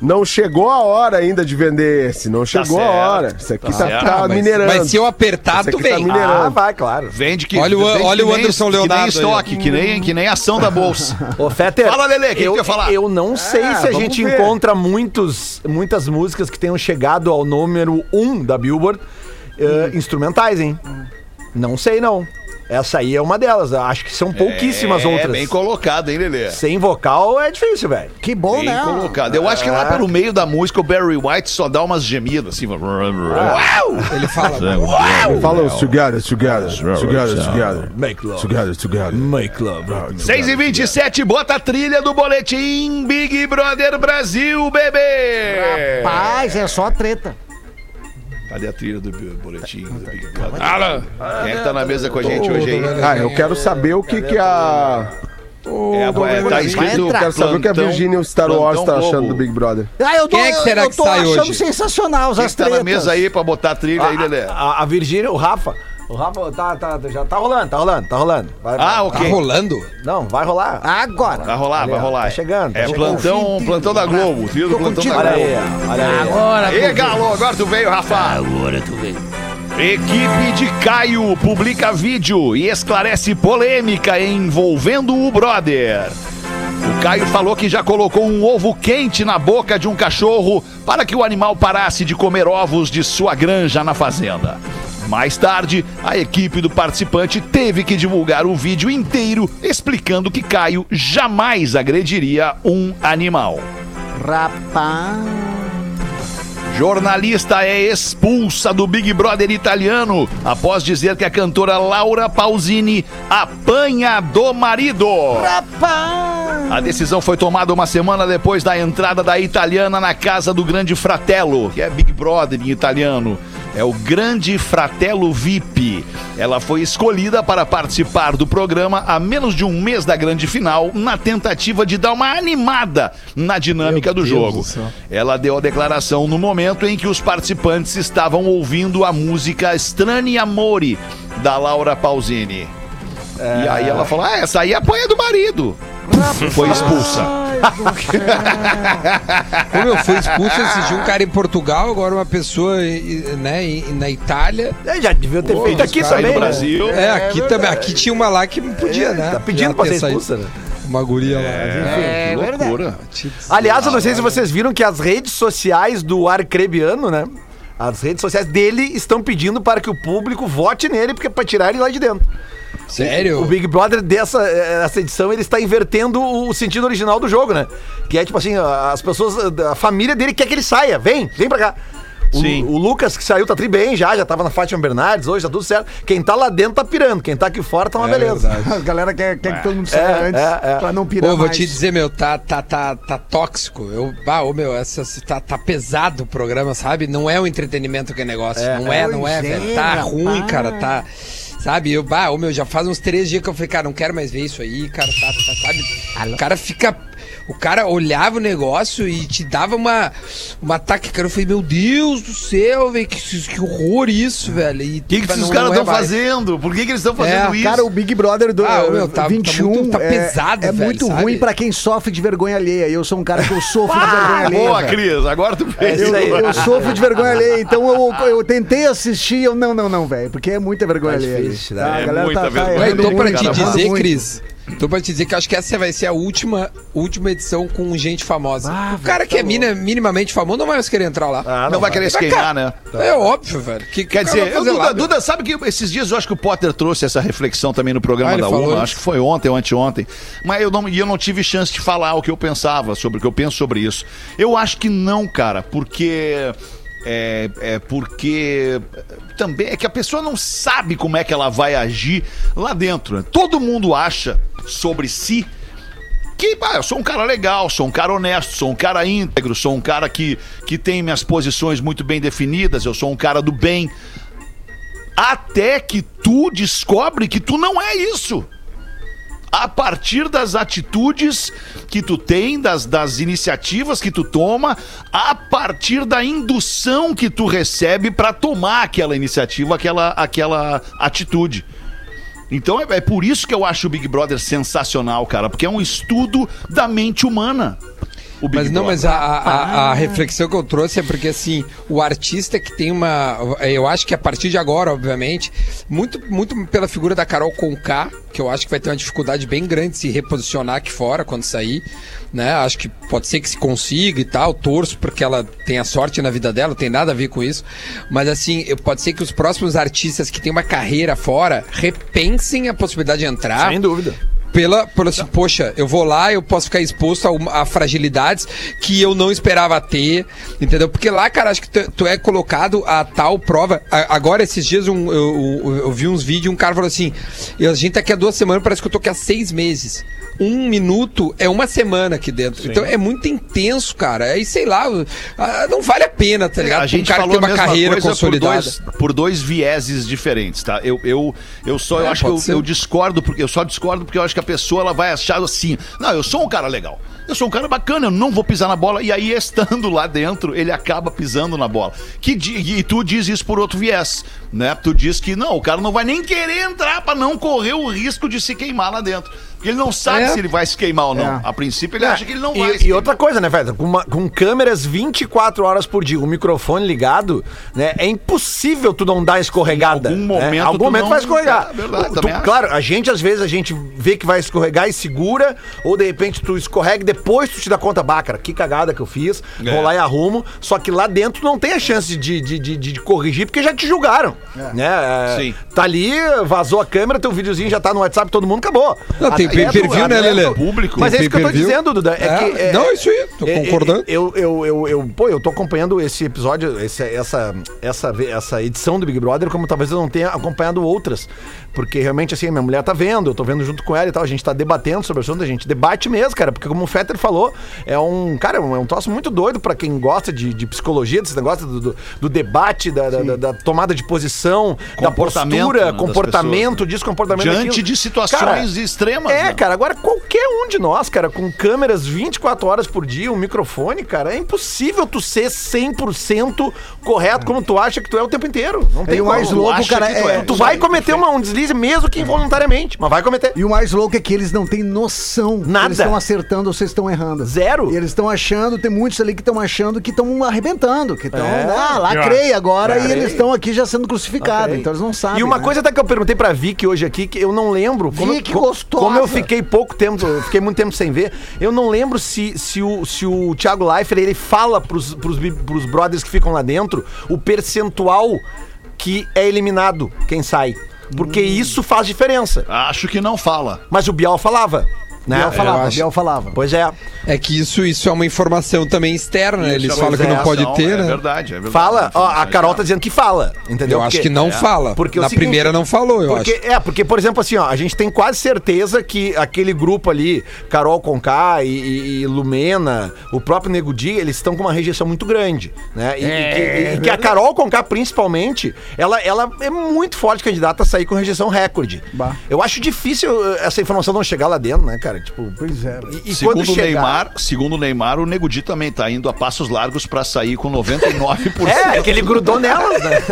Não chegou a hora ainda de vender esse. Não chegou a hora. Esse aqui tá, tá Ah, mas, minerando. mas se eu apertar, tu aqui tá vem. minerando. Ah, vai, claro. Vende que Olha o- vende olha que o nem- Anderson Que nem Leonardo aí, estoque, que nem, que nem ação da bolsa. Ô, Fetter, Fala, Lelê, o que que eu, ia falar? eu não sei Ah, se a gente ver. encontra muitos, muitas músicas que tenham chegado ao número 1 da Billboard eh, instrumentais, hein? Não sei, não. Essa aí é uma delas. Acho que são pouquíssimas é, outras. bem colocado, hein, Lelê? Sem vocal é difícil, velho. Que bom, Bem né? colocado. Eu acho que lá pelo meio da música o Barry White só dá umas gemidas assim. Ele fala. Fala os together, together, together, together. Make love. Together, together. Make love. 6 e 27 bota a trilha do boletim Big Brother Brasil, bebê! Paz, é só treta. Cadê a trilha do boletim do Big Brother? Quem é que tá na mesa com a gente hoje aí? Ah, eu quero saber o que que a... É, é, tá escrito. Quero saber o que a Virginia Star Wars tá achando Globo. do Big Brother. Ah, eu tô, Quem é que será eu que tô sai achando hoje? sensacional Quem as que tá na mesa aí pra botar a trilha aí, Lelê? A, a Virgínia, o Rafa. O Rafa tá, tá, já tá rolando, tá rolando, tá rolando. Vai- Ah, vai- ok. Tá rolando? Não, vai rolar. Agora. Vai rolar, Ali, vai rolar. tá chegando, tá É chegando. plantão, plantão da Globo, trilha do plantão contigo. da Olha Globo. aí, olha aí. Agora. Ê, Galo, agora tu veio, Rafa. Agora tu vem. Equipe de Caio publica vídeo e esclarece polêmica envolvendo o brother. O Caio falou que já colocou um ovo quente na boca de um cachorro para que o animal parasse de comer ovos de sua granja na fazenda. Mais tarde, a equipe do participante teve que divulgar o vídeo inteiro explicando que Caio jamais agrediria um animal. Rapaz. Jornalista é expulsa do Big Brother italiano após dizer que a cantora Laura Pausini apanha do marido. Rapaz. A decisão foi tomada uma semana depois da entrada da italiana na casa do Grande Fratello, que é Big Brother em italiano. É o Grande Fratello VIP. Ela foi escolhida para participar do programa há menos de um mês da grande final, na tentativa de dar uma animada na dinâmica do jogo. Ela deu a declaração no momento em que os participantes estavam ouvindo a música Strani Amori, da Laura Pausini. E aí ela falou: Ah, essa aí é a apanha do marido. Foi expulsa. [laughs] Como eu fui expulso esse dia um cara em Portugal, agora uma pessoa né, na Itália. É, já devia ter feito aqui também. do né? Brasil. É, aqui também. Aqui tinha uma lá que não podia, né? Tá pedindo Já pra ser expulsa, né? Uma guria lá. É que verdade. loucura. Aliás, eu não sei se vocês viram que as redes sociais do Arcrebiano, né? As redes sociais dele estão pedindo para que o público vote nele porque para tirar ele lá de dentro. Sério? O Big Brother dessa eh, essa edição ele está invertendo o sentido original do jogo, né? Que é tipo assim, as pessoas, a família dele quer que ele saia. Vem, vem pra cá. O, Sim. o Lucas que saiu tá tri bem já, já tava na Fátima Bernardes, hoje tá tudo certo. Quem tá lá dentro tá pirando, quem tá aqui fora tá uma É beleza. verdade. [laughs] A galera quer, quer que todo mundo saia É, antes é, é. pra não pirar Pô, vou mais. te dizer, meu, tá, tá, tá, tá tóxico. Eu, ah, ô, meu, essa, tá, tá pesado o programa, sabe? Não é o entretenimento que é negócio. não é, não é, Pois é, velho. Tá ruim, cara, tá. Sabe, eu, bah, ô, meu, já faz uns três dias que eu falei, cara, não quero mais ver isso aí, cara, tá, tá, sabe? O cara fica. O cara olhava o negócio e te dava uma, uma ataque, cara. Eu falei, meu Deus do céu, velho, que, que horror isso, velho. O que, que não- esses não caras é estão mais. fazendo? Por que, que eles estão fazendo É, isso? Cara, o Big Brother do Ah, meu, tá- tá 21 muito- tá é- pesado, é, velho, muito sabe? ruim pra quem sofre de vergonha alheia. Eu sou um cara que eu sofro de [laughs] vergonha alheia. Boa, velho. Cris, agora tu fez. Eu, eu [laughs] sofro de vergonha alheia, então eu, eu tentei assistir, eu não, não, não, velho, porque é muita vergonha Tá alheia. difícil, ali. né? Tá, É a galera muita tá, tá vergonha. Errando então, pra te tá dizer. Cris, tô pra te dizer que acho que essa vai ser a última, última edição com gente famosa. Ah, o cara que tá é mina- minimamente famoso não vai mais querer entrar lá. não, vai querer se queimar, né? É óbvio, velho. Que, Quer que dizer, vai eu, Duda, lá, Duda, sabe que esses dias eu acho que o Potter trouxe essa reflexão também no programa Ah, da UMA, isso? acho que foi ontem ou anteontem, mas eu não, e eu não tive chance de falar o que eu pensava sobre o que eu penso sobre isso. Eu acho que não, cara, porque é, é porque também é que a pessoa não sabe como é que ela vai agir lá dentro. né? Todo mundo acha sobre si que ah, eu sou um cara legal, sou um cara honesto, sou um cara íntegro, sou um cara que, que tem minhas posições muito bem definidas, eu sou um cara do bem. Até que tu descobre que tu não é isso. A partir das atitudes que tu tem, das, das iniciativas que tu toma, a partir da indução que tu recebe para tomar aquela iniciativa, aquela, aquela atitude. Então é, é por isso que eu acho o Big Brother sensacional, cara, porque é um estudo da mente humana. O Big Mas não, Brother. mas a, a- a- a reflexão que eu trouxe é porque, assim, o artista que tem uma. Eu acho que a partir de agora, obviamente, muito, muito pela figura da Carol Conká, que eu acho que vai ter uma dificuldade bem grande de se reposicionar aqui fora quando sair, né? Acho que pode ser que se consiga e tal, torço porque ela tenha sorte na vida dela, não tem nada a ver com isso. Mas, assim, eu- pode ser que os próximos artistas que têm uma carreira fora repensem a possibilidade de entrar Sem dúvida. Pela, pela assim, poxa, eu vou lá, eu posso ficar exposto a, a fragilidades que eu não esperava ter, entendeu? Porque lá, cara, acho que tu, tu é colocado a tal prova. A- agora, esses dias, um- eu, eu- eu vi uns vídeos, um cara falou assim: "Eu- a gente tá aqui há duas semanas, parece que eu tô aqui há seis meses. Um minuto é uma semana aqui dentro. Então é muito intenso, cara. Aí, sei lá, ah, não vale a pena, tá ligado? A gente um cara falou que tem a uma carreira consolidada. Por dois, por dois vieses diferentes, tá? Eu, eu, eu só, eu É, acho que eu, eu discordo, porque eu só discordo porque eu acho que a pessoa ela vai achar assim, não, eu sou um cara legal. Eu sou um cara bacana, eu não vou pisar na bola. E aí, estando lá dentro, ele acaba pisando na bola. Que, e tu diz isso por outro viés, né? Tu diz que não, o cara não vai nem querer entrar pra não correr o risco de se queimar lá dentro. Porque ele não sabe É. se ele vai se queimar ou não. É. A princípio, ele acha que ele não e, vai. e outra coisa, né, velho? Com, uma- com câmeras 24 horas por dia, o microfone ligado, né? É impossível tu não dar escorregada. Em algum né? momento Algum tu momento não- vai escorregar. É verdade, Tu- claro, a gente, às vezes, a gente vê que vai escorregar e segura, ou de repente tu escorrega e depois tu te dá conta, bah, cara, que cagada que eu fiz, É. vou lá e arrumo. Só que lá dentro não tem a chance de, de, de, de corrigir, porque já te julgaram. Né? É, Sim. Tá ali, vazou a câmera, teu videozinho já tá no WhatsApp, todo mundo acabou. Não, tem Até pay-per-view, do- né, Lelê? Público. Mas é isso que eu tô dizendo, Duda. É, É, que, é- não, isso aí, tô é- é- concordando. Eu, eu, eu, eu, pô, eu tô acompanhando esse episódio, esse- essa, essa, essa edição do Big Brother, como talvez eu não tenha acompanhado outras. Porque realmente, assim, minha mulher tá vendo, eu tô vendo junto com ela e tal, a gente tá debatendo sobre o assunto, a gente debate mesmo, cara, porque como o Fetter falou, é um, cara, é um, troço muito doido pra quem gosta de, de psicologia, desse negócio do, do, do debate, da, da, da- da tomada de posição, da Comportamento, postura, né, comportamento, pessoas, disso, comportamento Diante daquilo. de situações extremas, É, né? cara, agora qualquer um de nós, cara, com câmeras 24 horas por dia, um microfone, cara, é impossível tu ser 100% correto como tu acha que tu é o tempo inteiro. Não tem E o mais como. louco, cara, tu é. é. Tu vai cometer uma- um deslize mesmo que involuntariamente, mas vai cometer. E o mais louco é que eles não têm noção. Nada. Eles estão acertando ou vocês estão errando. Zero. E eles estão achando, tem muitos ali que estão achando que estão arrebentando, que estão, É. ah, lacrei agora e Lacrei. eles estão aqui já sendo crucificados. Lacrei. Então eles não sabem. E uma né? coisa até que eu perguntei pra Vicky hoje aqui, que eu não lembro. Como, Vicky gostosa. Como eu fiquei pouco tempo, eu fiquei muito tempo sem ver, eu não lembro se, se, o, se o Thiago Leifert, ele fala pros, pros, pros brothers que ficam lá dentro o percentual que é eliminado, quem sai. Porque Hum. isso faz diferença. Acho que não fala. Mas o Bial falava. Né? Biel falava, acho- Biel falava. Pois é. É que isso, isso é uma informação também externa, né? Eles Isso é falam que não pode informação, ter, é né? verdade, é verdade. Fala, ó, a Informação Carol tá dizendo que fala, entendeu? Eu acho Porque- que não é, fala. porque é Na seguinte, primeira não falou, eu porque, acho. É, porque, por exemplo, assim, ó, a gente tem quase certeza que aquele grupo ali, Carol Conká e, e- e Lumena, o próprio Nego Di, eles estão com uma rejeição muito grande, né? E, e que, e que a Carol Conká, principalmente, ela, ela é muito forte candidata a sair com rejeição recorde. Bah. Eu acho difícil uh, essa informação não chegar lá dentro, né, cara? Cara? Tipo, Pois é. e, e Segundo chegar... Neymar, segundo o Neymar, o Nego Di também tá indo a passos largos pra sair com [laughs] 99%. É, que ele grudou nelas, né?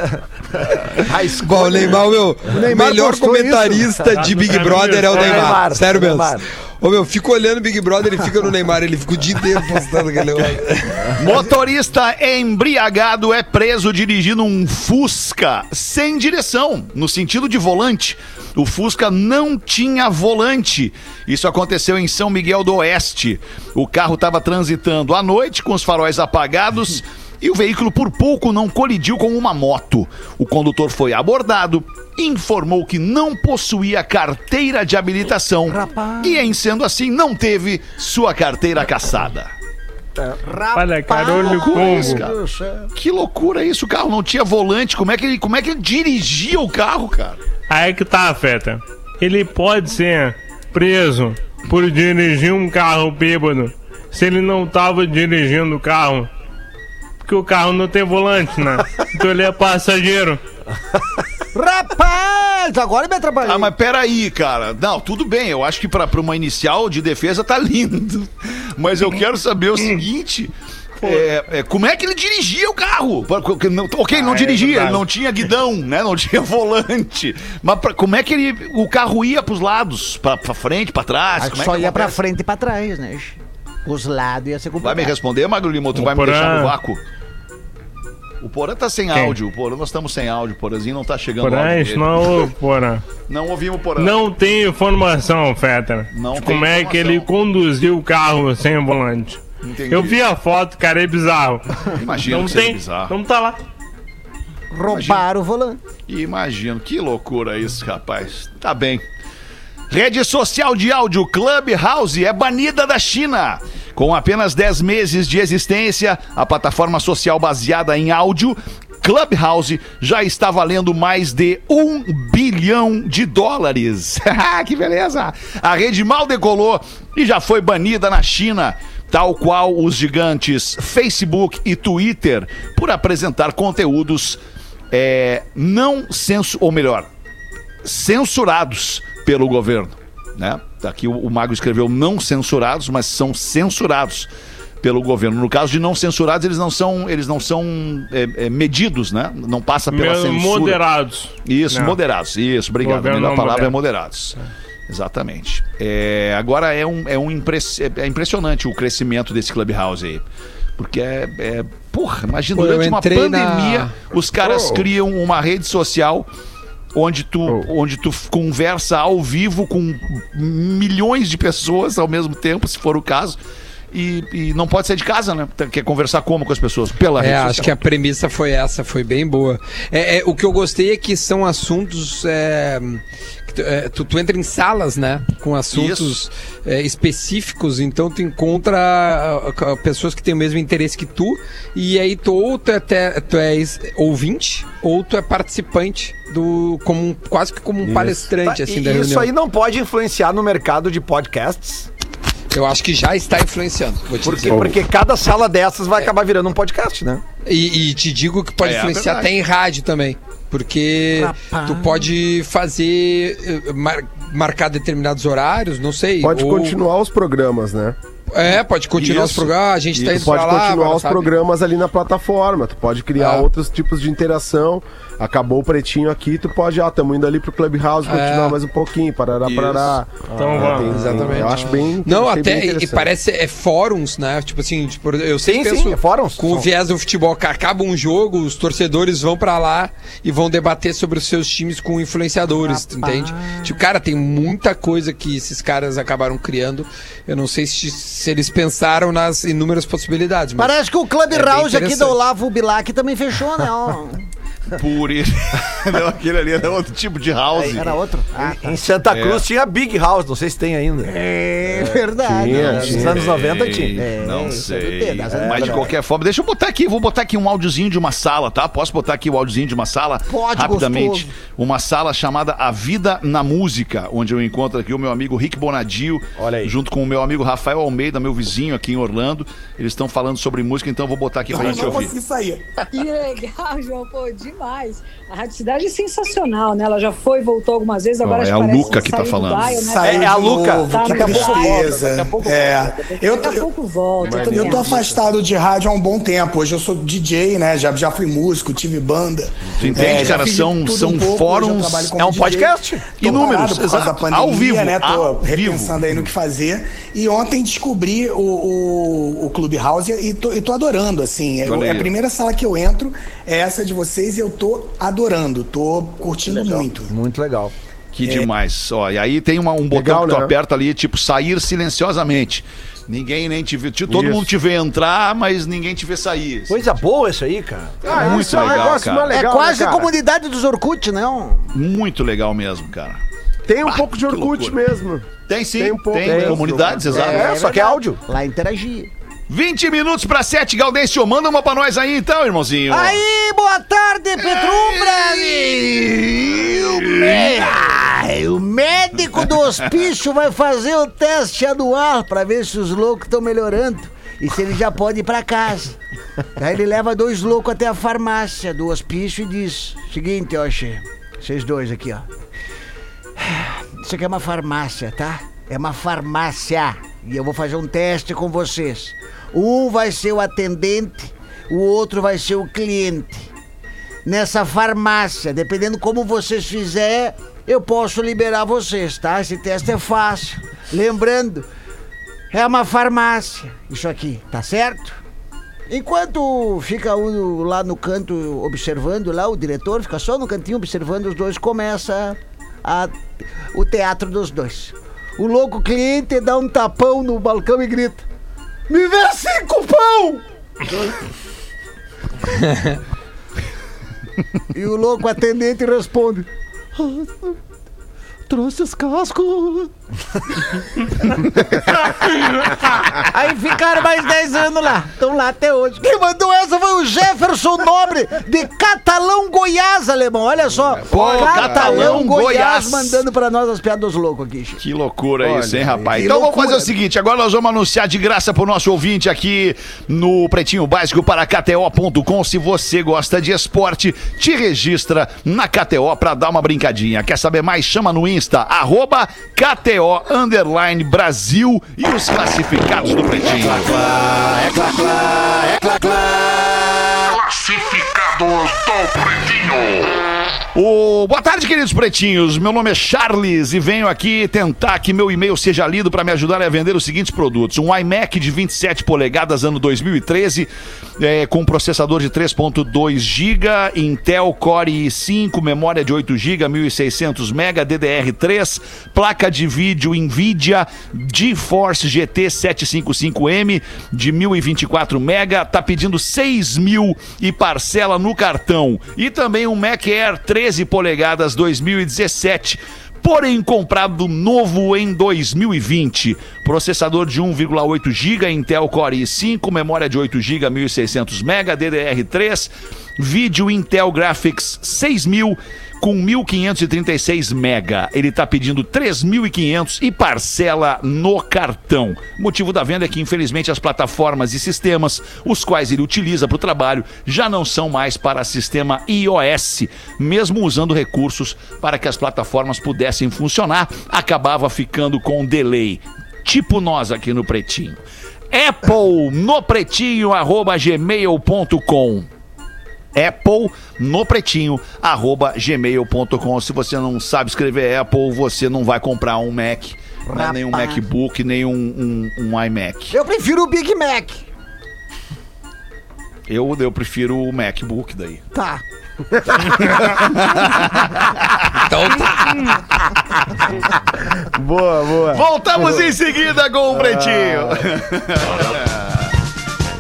[laughs] Bom, o. Neymar, meu, o Neymar melhor comentarista de isso. Big Brother é o É, Neymar. Neymar, Sério mesmo. Neymar. Ô, meu, fico olhando o Big Brother e fica no Neymar. Ele fica o dia inteiro postando aquele. [laughs] Motorista embriagado é preso dirigindo um Fusca sem direção, no sentido de volante. O Fusca não tinha volante. Isso aconteceu em São Miguel do Oeste. O carro estava transitando à noite com os faróis apagados [laughs] e o veículo por pouco não colidiu com uma moto. O condutor foi abordado, informou que não possuía carteira de habilitação Rapaz. e, em sendo assim, não teve sua carteira caçada. Olha, Carolho cara. Que loucura isso, o carro não tinha volante. Como é que ele, como é que ele dirigia o carro, cara? Aí que tá, Feta. Ele pode ser preso por dirigir um carro bêbado se ele não tava dirigindo o carro. Porque o carro não tem volante, né? [laughs] Então ele é passageiro. Rapaz, agora me atrapalhei. Ah, mas peraí, cara. Não, tudo bem. Eu acho que pra, pra uma inicial de defesa tá lindo. Mas eu quero saber o seguinte. É, é, como é que ele dirigia o carro? Pra- que não- Ok, não Ah, é dirigia, ele verdade. não tinha guidão, né? Não [laughs] tinha volante. Mas pra- como é que ele, o carro ia pros lados? Pra, pra frente, pra trás? Acho Como é só que ia pra frente e pra trás, né? Os lados ia ser Vai me complicado. responder, Magro Lima, tu O vai me Porã- deixar no vácuo? O Porã tá sem Quem? áudio. O Porã, nós estamos sem áudio. O Porãzinho não tá chegando Porém, áudio dele. não ouve, porra. Não ouvimos o Porã. Não tem informação, Feta. Não de tem como é que ele informação. conduziu o carro sem volante. Entendi. Eu vi a foto, cara, é bizarro. Imagino não que seja tem. bizarro. Não tá lá. Roubaram o volante. Imagino. Que loucura isso, rapaz. Tá bem. Rede social de áudio Clubhouse é banida da China. Com apenas 10 meses de existência, a plataforma social baseada em áudio Clubhouse já está valendo mais de um bilhão de dólares. [laughs] que beleza! A rede mal decolou e já foi banida na China, tal qual os gigantes Facebook e Twitter, por apresentar conteúdos é, não censo, ou melhor, censurados pelo governo, né? Aqui o, o Mago escreveu não censurados, mas são censurados pelo governo. No caso de não censurados, eles não são, eles não são é, é, medidos, né? Não passa pela Meio censura. Moderados. Isso, Não. moderados. Isso, obrigado. A melhor palavra é moderado. moderados. Exatamente. É, agora é um, é um impress- é- é impressionante o crescimento desse Clubhouse aí. Porque é. é porra, imagina, Pô, durante uma entrei na- pandemia, os caras criam uma rede social onde tu, onde tu conversa ao vivo com milhões de pessoas ao mesmo tempo, se for o caso. E, e não pode sair de casa, né? Quer conversar como com as pessoas? Pela É, rede acho que a premissa foi essa, foi bem boa. É, é, o que eu gostei é que são assuntos. é, tu, é, tu- tu entra em salas, né? Com assuntos é, específicos, então tu encontra ah, ah, pessoas que têm o mesmo interesse que tu, e aí tu ou tu é, te- tu és ouvinte, ou tu é participante do. Como, um- quase que como um palestrante, Tá, assim, e da isso reunião. aí não pode influenciar no mercado de podcasts? Eu acho que já está influenciando, vou te Porque, dizer. porque cada sala dessas vai acabar virando um podcast, né? E, e te digo que pode É, influenciar verdade. até em rádio também. Porque Rapaz. tu pode fazer. eh, mar- marcar determinados horários, não sei. Pode ou- continuar os programas, né? É, pode continuar os Isso. programas. A gente tá Tu indo pode lá. continuar os sabe? programas ali na plataforma. Tu pode criar É. outros tipos de interação. Acabou o pretinho aqui, tu pode, ó, tamo indo ali pro Clubhouse, continuar É. mais um pouquinho, parará, Isso. parará. Então Ah, vamos. tem- Exatamente. Eu acho bem. Não, achei bem até e parece é fóruns, né? Tipo assim, tipo, eu Sim, sim, penso é fóruns. com o viés do futebol, que acaba um jogo, os torcedores vão pra lá e vão debater sobre os seus times com influenciadores, tu entende? Tipo, cara, tem muita coisa que esses caras acabaram criando. Eu não sei se, se eles pensaram nas inúmeras possibilidades, mas Parece que o Clubhouse É aqui do. Olavo Bilac também fechou, né? Por isso. [laughs] não, aquele ali era outro tipo de house. Era outro? Ah, Em Santa Cruz tinha Big House, não sei se tem ainda. é verdade. Tinha, né? Nos anos 90 tinha. É, não isso é sei. bebê, das Mas de qualquer forma, deixa eu botar aqui, vou botar aqui um áudiozinho de uma sala, tá? Posso botar aqui o áudiozinho de uma sala? Pode, Rapidamente. gostoso. Uma sala chamada A Vida na Música, onde eu encontro aqui o meu amigo Rick Bonadio, Olha aí. junto com o meu amigo Rafael Almeida, meu vizinho aqui em Orlando. Eles estão falando sobre música, então eu vou botar aqui pra gente ouvir. Que legal, João, pô, demais. Demais. A Rádio Cidade é sensacional, né? Ela já foi, voltou algumas vezes, agora acho é a Luca que tá falando. dial, né? Saiu É a Luca. novo, Tá que no tristeza. Daqui a pouco é. volta. Eu, Daqui a eu, pouco volta. tô eu tô vendo. afastado de rádio há um bom tempo. Hoje eu sou DJ, né? Já, já fui músico, tive banda. Tu entende, já cara? São- são um pouco, fóruns- eu é um DJ. podcast. Tô Inúmeros, parado por causa exato. da pandemia, Ao vivo, né? Tô ao repensando aí no que fazer. E ontem descobri o, o, o Clubhouse e tô, e tô adorando, assim. É, é a primeira sala que eu entro, é essa de vocês e eu tô adorando. Tô curtindo muito. Muito legal. Que demais. Ó, e aí tem uma- um botão Legal, que tu né? aperta ali, tipo, sair silenciosamente. Ninguém nem te vê. te- Todo Isso. mundo te vê entrar, mas ninguém te vê sair. Coisa boa isso aí, cara. Ah, muito isso é um legal, negócio cara. mais É legal, quase né, a comunidade dos Orkut, não? Muito legal mesmo, cara. Tem um Ah, pouco de Orkut loucura. mesmo. Tem sim, Tem tem, um pouco mesmo. comunidades, exato. É, só que é áudio. Lá interagia. 20 minutos pra 7, Gaudêncio. Manda uma pra nós aí então, irmãozinho. Aí, boa tarde, Petrumbras! O, médico do hospício vai fazer o teste anual pra ver se os loucos estão melhorando e se ele já pode ir pra casa. Aí ele leva dois loucos até a farmácia do hospício e diz: Seguinte, ó, che, vocês dois aqui, ó. Isso aqui é uma farmácia, tá? É uma farmácia. E eu vou fazer um teste com vocês. Um vai ser o atendente, o outro vai ser o cliente. Nessa farmácia, dependendo como vocês fizerem, eu posso liberar vocês, tá? Esse teste é fácil. Lembrando, é uma farmácia. Isso aqui, tá certo? Enquanto fica um lá no canto observando, lá o diretor fica só no cantinho observando, os dois começa a, o teatro dos dois. O louco cliente dá um tapão no balcão e grita: Me vê cinco pão! e o louco atendente responde: "Ah, Trouxe os cascos. [laughs] Aí ficaram mais 10 anos lá. Estão lá até hoje. Quem mandou essa foi o Jefferson Nobre, de Catalão, Goiás, alemão. Olha só. Pô, Catalão, Goiás. mandando pra nós as piadas dos loucos aqui. Chico. Que loucura isso, hein, rapaz? Então vamos loucura. fazer o seguinte: agora nós vamos anunciar de graça pro nosso ouvinte aqui no Pretinho Básico para KTO.com. Se você gosta de esporte, te registra na KTO pra dar uma brincadinha. Quer saber mais? Chama no Insta, arroba KTO Underline Brasil e os classificados do Pretinho. O... Boa tarde, queridos pretinhos. Meu nome é Charles e venho aqui tentar que meu e-mail seja lido para me ajudar a vender os seguintes produtos: um iMac de 27 polegadas, ano 2013, é, com processador de 3.2 GB, Intel Core i5, memória de 8 GB, 1600 MB, DDR3, placa de vídeo Nvidia GeForce GT 755M de 1024 MB, tá pedindo 6 mil e parcela no cartão. E também um Mac Air 13 polegadas 2017. Porém, comprado novo em 2020. Processador de 1,8 GB, Intel Core i5, memória de 8 GB, 1600 MB, DDR3, vídeo Intel Graphics 6000 com 1.536 mega. Ele está pedindo 3.500 e parcela no cartão. O motivo da venda é que, infelizmente, as plataformas e sistemas, os quais ele utiliza para o trabalho, já não são mais para sistema iOS. Mesmo usando recursos para que as plataformas pudessem funcionar, acabava ficando com delay. Tipo nós aqui no Pretinho. Apple no pretinho, arroba gmail.com. Apple no pretinho, arroba gmail.com. Se você não sabe escrever Apple, você não vai comprar um Mac, né, nem um. MacBook, nem um, um, um iMac. Eu prefiro o Big Mac. Eu, eu prefiro o MacBook daí. Tá. Então tá. [laughs] Boa, boa. Voltamos em seguida com o Pretinho. [laughs]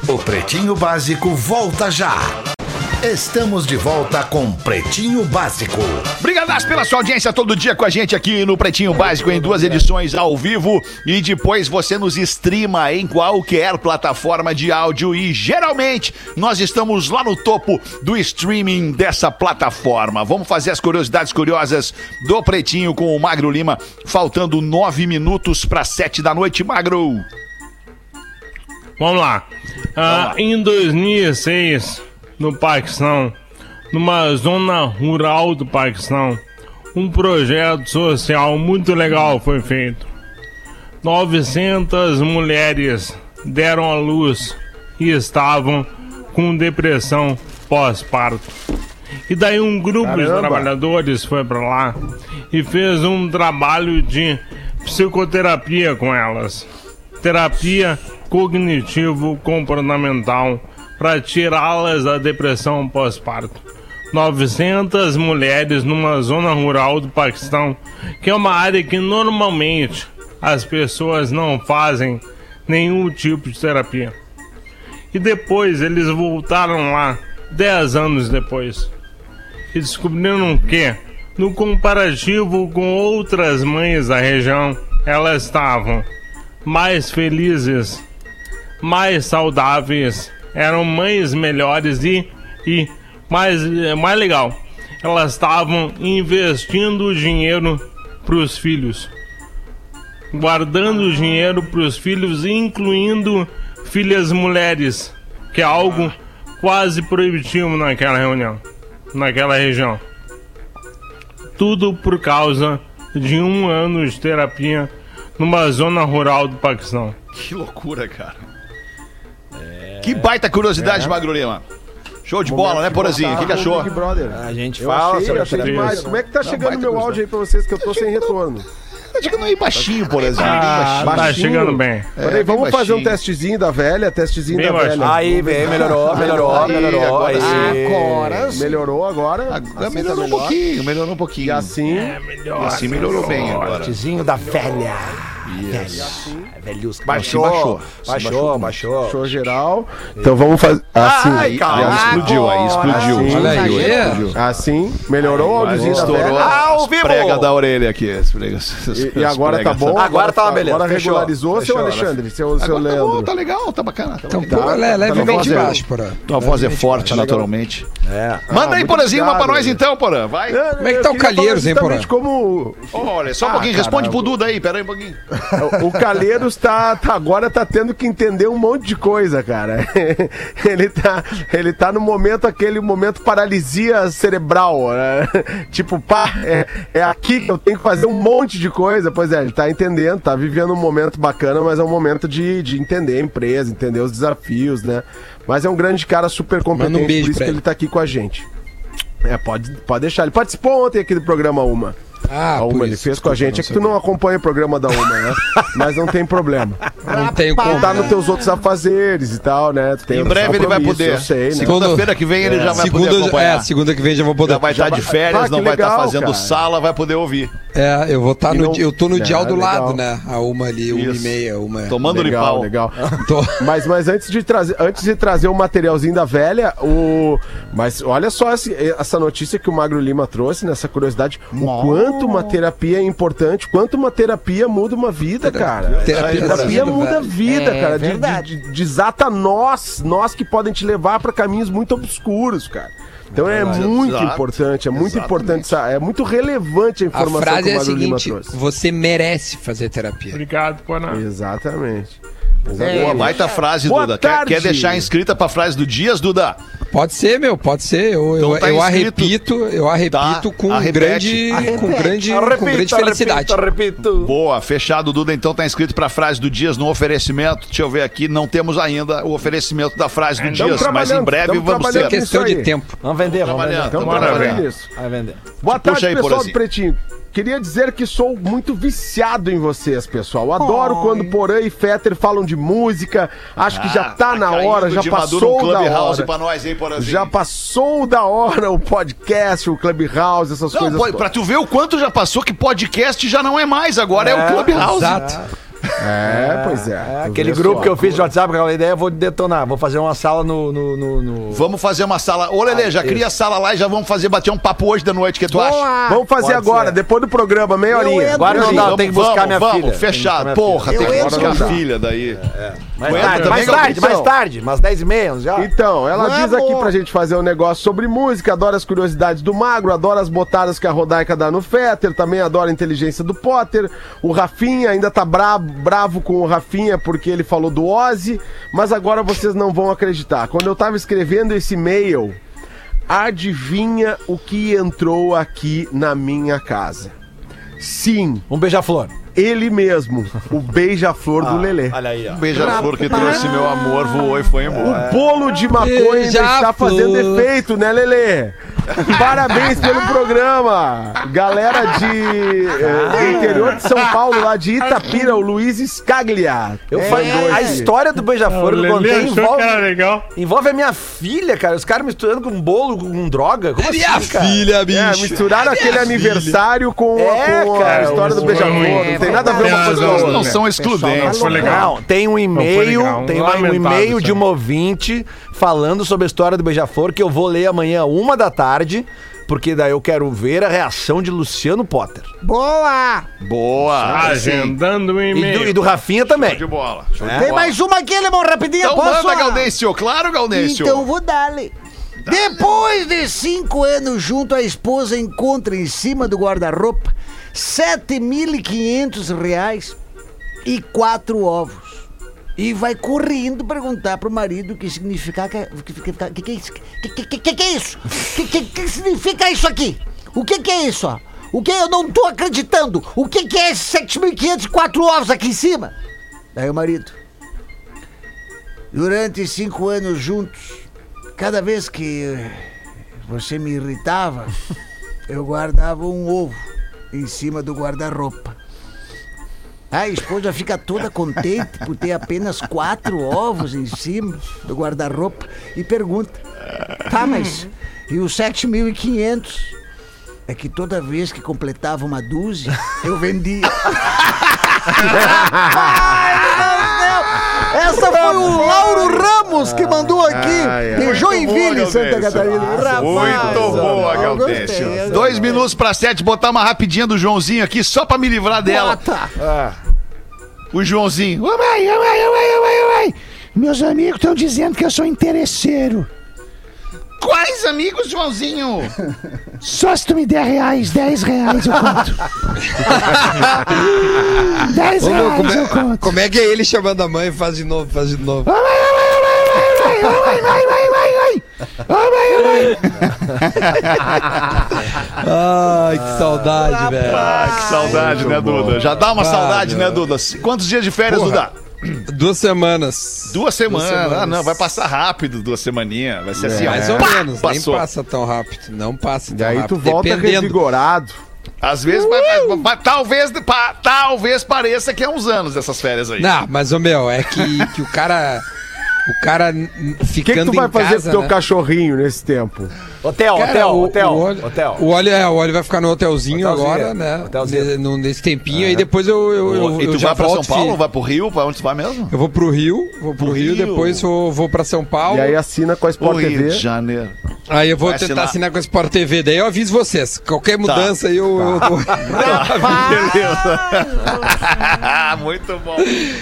O Pretinho Básico volta já. Estamos de volta com Pretinho Básico. Obrigadas pela sua audiência todo dia com a gente aqui no Pretinho Básico em duas edições ao vivo e depois você nos streama em qualquer plataforma de áudio e geralmente nós estamos lá no topo do streaming dessa plataforma. Vamos fazer as curiosidades curiosas do Pretinho com o Magro Lima, faltando nove minutos para sete da noite, Magro. Vamos lá. Ah, Em 2006, no Paquistão, numa zona rural do Paquistão, um projeto social muito legal foi feito. 900 mulheres deram à luz e estavam com depressão pós-parto. E daí um grupo de Caramba. trabalhadores foi para lá e fez um trabalho de psicoterapia com elas. Terapia cognitivo-comportamental para tirá-las da depressão pós-parto. 900 mulheres numa zona rural do Paquistão, que é uma área que normalmente as pessoas não fazem nenhum tipo de terapia. E depois eles voltaram lá, 10 anos depois, e descobriram que, no comparativo com outras mães da região, elas estavam mais felizes, mais saudáveis, eram mães melhores e, e mais, mais legal, elas estavam investindo o dinheiro para os filhos, guardando o dinheiro para os filhos, incluindo filhas mulheres, que é algo quase proibitivo naquela reunião, naquela região. Tudo por causa de um ano de terapia numa zona rural do Paquistão. Que loucura, cara. Que baita curiosidade, Magro Lima. Show de bola, né, Porazinho? O que, que achou? Big Brother. A gente Eu fala achei, achei demais. Como é que tá Não, chegando meu áudio aí pra vocês que eu tô sem retorno? Tá chegando aí baixinho, Porazinho. bem Ah, baixinho. tá chegando bem. Peraí, bem vamos fazer um testezinho da velha, testezinho Bem da baixinho. velha. Aí, bem, melhorou, melhorou, Aí, melhorou. agora Aí. Agora sim. Melhorou agora? Agora Assim tá melhorou um melhor? pouquinho, melhorou um pouquinho. E assim, E assim melhorou bem agora. Tizinho da velha. Isso. Velhusca. Baixou, Baixou, baixou. baixou, baixou. show geral. Então vamos fazer assim. Ai, Aí, cara. aí explodiu, aí explodiu. Assim. Olha aí. explodiu. Assim, melhorou o áudiozinho Estourou as vivo. pregas da orelha aqui. As pregas, as E, e agora tá bom? Agora tá uma beleza. Agora Fechou. regularizou, seu. Alexandre, seu, seu tá Leandro. bom, tá legal, tá bacana. Tá Então, legal. pô, le- levemente fazer- baixo, porra. Tua voz é forte, naturalmente. É. Manda aí, muito Porazinho, uma pra nós então, Porã. Vai. Como é que tá o Calheiros, hein, Porã? como Olha, só um Ah, pouquinho. Responde pro Duda aí, pera aí um pouquinho. [laughs] O Calheiros tá, tá- agora tá tendo que entender um monte de coisa, cara. [laughs] Ele tá, ele tá no momento, aquele momento paralisia cerebral. né? [laughs] Tipo, pá, é, é aqui que eu tenho que fazer um monte de coisa. Pois é, ele tá entendendo, tá vivendo um momento bacana, mas é um momento de, de entender a empresa, entender os desafios, né? Mas é um grande cara super competente, um por isso que ele. ele tá aqui com a gente. É, pode, pode deixar. Ele participou ontem aqui do programa Uma. Ah, a Uma, ele isso, fez com a gente. É que tu não acompanha o programa da Uma, né? [laughs] Mas não tem problema. Não tem como. tá nos teus outros afazeres e tal, né? Tem Em breve ele vai poder. Né? Segunda-feira que vem ele já vai poder Segunda, acompanhar. é, segunda que vem já vou poder. Já vai estar de vai- férias, Ah, não que vai estar legal, fazendo cara. sala, vai poder ouvir. É, eu vou estar E no. Eu tô no É, dial do legal. lado, né? A uma ali, uma e meia, uma. Tomando de Legal, legal. [laughs] Tô. Mas, mas antes de trazer, antes de trazer o materialzinho da velha, o mas olha só essa notícia que o Magro Lima trouxe nessa curiosidade, o quanto uma terapia é importante, quanto uma terapia muda uma vida, cara. terapia A terapia muda, muda a vida, É cara. De- verdade. De, de, desata nós, nós que podem te levar para caminhos muito obscuros, cara. Então é, muito Exato. importante, é muito Exatamente. importante, essa- é muito relevante a A informação frase que o é a seguinte: trouxe. você merece fazer terapia. Obrigado, Porã. Exatamente. Boa, baita frase, Boa Duda. Quer, quer deixar inscrita pra frase do Dias, Duda? Pode ser, meu, pode ser. Eu, Então eu, tá eu arrepito, eu arrepito Tá, com arrepete. grande, com grande, com grande felicidade. repito. Boa, fechado, Duda. Então tá inscrito pra frase do Dias no oferecimento. Deixa eu ver aqui, não temos ainda o oferecimento da frase do Dias, mas em breve vamos ter. É Questão de tempo. Vamos vender, vamos vender. Então, ver. nisso. Vai vender. Boa Puxa tarde, aí, pessoal do. Pretinho. Queria dizer que sou muito viciado em vocês, pessoal. Adoro quando Porã e Fetter falam de música. Acho que já tá, na caindo hora, já passou da hora. pra nós Porazinho. Já passou da hora o podcast, o Clubhouse, essas Não, coisas. pô, pra tu ver o quanto já passou que podcast já não é mais, agora é, o Clubhouse. Exato. É, pois é. É, Tu aquele grupo só. que eu fiz de WhatsApp com aquela ideia, eu vou detonar. Vou fazer uma sala no. no, no, no- Vamos fazer uma sala. Ô, Lelê, já cria a sala lá e já vamos fazer bater um papo hoje da noite, que tu acha? Vamos fazer Pode agora, ser. depois do programa, meia horinha. Agora não dá, tenho que buscar minha vamos, filha. Fechado. Tem que buscar Porra, minha tem filha. que buscar a filha daí. Mais tarde, mais tarde, mais tarde. Umas 10h30, já. Então, ela diz Vamos! aqui pra gente fazer um negócio sobre música, adora as curiosidades do Magro, adora as botadas que a Rodaica dá no Fetter, também adora a inteligência do Potter. O Rafinha ainda tá bravo, bravo com o Rafinha porque ele falou do Ozzy, mas agora vocês não vão acreditar. Quando eu tava escrevendo esse e-mail, adivinha o que entrou aqui na minha casa? Sim, Um beija-flor. Ele mesmo, o beija-flor do Lelê. Olha aí, ó. Beija-flor que trouxe meu amor, voou e foi embora. O bolo de maconha está fazendo efeito, né, Lelê? [laughs] Parabéns pelo programa. Galera de eh, do interior de São Paulo, lá de Itapira, o Luiz Scaglia. Eu É, falei, a história do beija-flor que eu contei envolve, que era legal. envolve a minha filha, cara. Os caras misturando com bolo, com droga. Como assim, cara? É, misturaram aquele aniversário com, a- É, com a cara, história do isso beija-flor. Não tem nada a ver uma coisa com a outra. não são excludentes. Foi legal. Não, tem um e-mail, legal, tem um lamentável e-mail de um ouvinte falando sobre a história do Beija-Flor que eu vou ler amanhã, uma da tarde, porque daí eu quero ver a reação de Luciano Potter. Boa! Boa. Agendando o E do, e-mail. e do Rafinha também. De bola. Show de Tem bola. mais uma aqui, Alemão, rapidinho. Então posso? manda, Gaudêncio. Claro, Gaudêncio. Então vou dar-lhe. Depois de cinco anos junto, a esposa encontra em cima do guarda-roupa 7.500 reais e quatro ovos. E vai correndo perguntar pro marido o que significa que, que, que, que, é isso? Que, que, que, que é isso? Que, que, que significa isso aqui? O que, que é isso? ó? O que? Eu não tô acreditando. O que, que é esses 7.500 e quatro ovos aqui em cima? Daí o marido. Durante cinco anos juntos, cada vez que você me irritava, eu guardava um ovo em cima do guarda-roupa. A esposa fica toda contente por ter apenas quatro ovos em cima do guarda-roupa e pergunta: Tá, mas e os 7.500? É que toda vez que completava uma dúzia, eu vendia. [laughs] Essa foi o Lauro Ramos que mandou aqui, Ai, ai. de Joinville, Santa Catarina. Rapaz, Muito boa, eu Dois minutos pra sete, botar uma rapidinha do Joãozinho aqui, só pra me livrar dela. Bota. O Joãozinho. Ô mãe, ô mãe, ô mãe, ô mãe, ô mãe. Meus amigos estão dizendo que eu sou interesseiro. Quais amigos, Joãozinho? Só se tu me der reais, 10 reais eu conto. 10 Ô, meu, reais como, eu é, conto. como é que é ele chamando a mãe? Faz de novo, faz de novo. Ô mãe, ô mãe, ô mãe, ô mãe, ô mãe, mãe, mãe, mãe. Ô mãe, ô mãe. Ai, que saudade, velho. Ah, que saudade, né, Duda? Já dá uma saudade, né, Duda? Quantos dias de férias, Duda? Duas semanas. Duas semanas. semanas. Ah, não, vai passar rápido duas semaninhas. Vai ser assim, ó. Mais ou Pá, menos, Passou. nem passa tão rápido. Não passa E tão aí rápido. tu volta dependendo. revigorado. Às vezes, vai- vai- talvez, pa- talvez pareça que é uns anos essas férias aí. Não, mas, ô meu, é que, que o cara. O cara n- n- O que, ficando que tu vai em fazer casa, com teu né? cachorrinho nesse tempo? Hotel, Cara, hotel, o, hotel, o hotel. O Oli, é, o Oli vai ficar no hotelzinho, Hotelzinho, agora, né? hotelzinho. Nesse tempinho, aí depois eu, eu, eu, e tu eu já vai pra São. Paulo? fi- Vai pro Rio? Pra onde tu vai mesmo? Eu vou pro Rio, vou pro, Pro Rio, Rio. depois vou, vou pra São Paulo. E aí assina com a Sport Pro Rio TV. de Janeiro. Aí eu vou Vai tentar assinar. assinar com a Sport TV. Daí eu aviso vocês. Qualquer mudança aí eu, eu dou. Beleza. [laughs] Muito bom.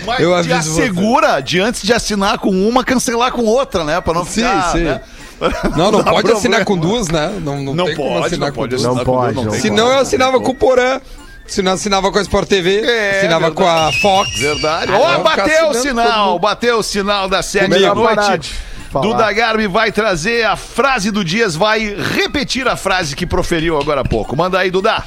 Mas Eu te aviso você. assegura de antes de assinar com uma, cancelar com outra, né? Pra não Sim, ficar. sim. né? Não, não [laughs] dá pode problema. assinar com duas, né? Não, não, Não tem como pode, assinar não com pode duas. Não pode, não tem Se como. não, eu assinava com o Porã. Se não, assinava com a Sport TV. É, assinava com a Fox. Verdade. Ó, eu ficar bateu o sinal, bateu o sinal sete Melhor da noite. Falar. Duda Garbi vai trazer a frase do Dias, vai repetir a frase que proferiu agora há pouco. Manda aí, Duda.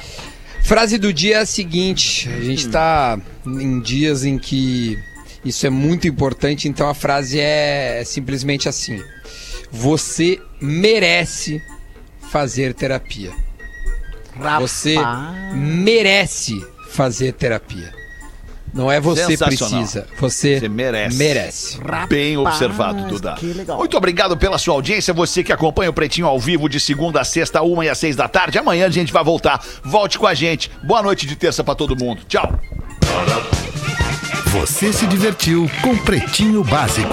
Frase do dia é a seguinte: a gente tá em dias em que isso é muito importante, então a frase é simplesmente assim: Você merece fazer terapia. Você merece fazer terapia. Não é você precisa, você, Você merece. merece. Bem observado, Duda. que legal. Muito obrigado pela sua audiência. Você que acompanha o Pretinho ao vivo de segunda a sexta, uma e às seis da tarde. Amanhã a gente vai voltar. Volte com a gente. Boa noite de terça pra todo mundo. Tchau. Você se divertiu com Pretinho Básico.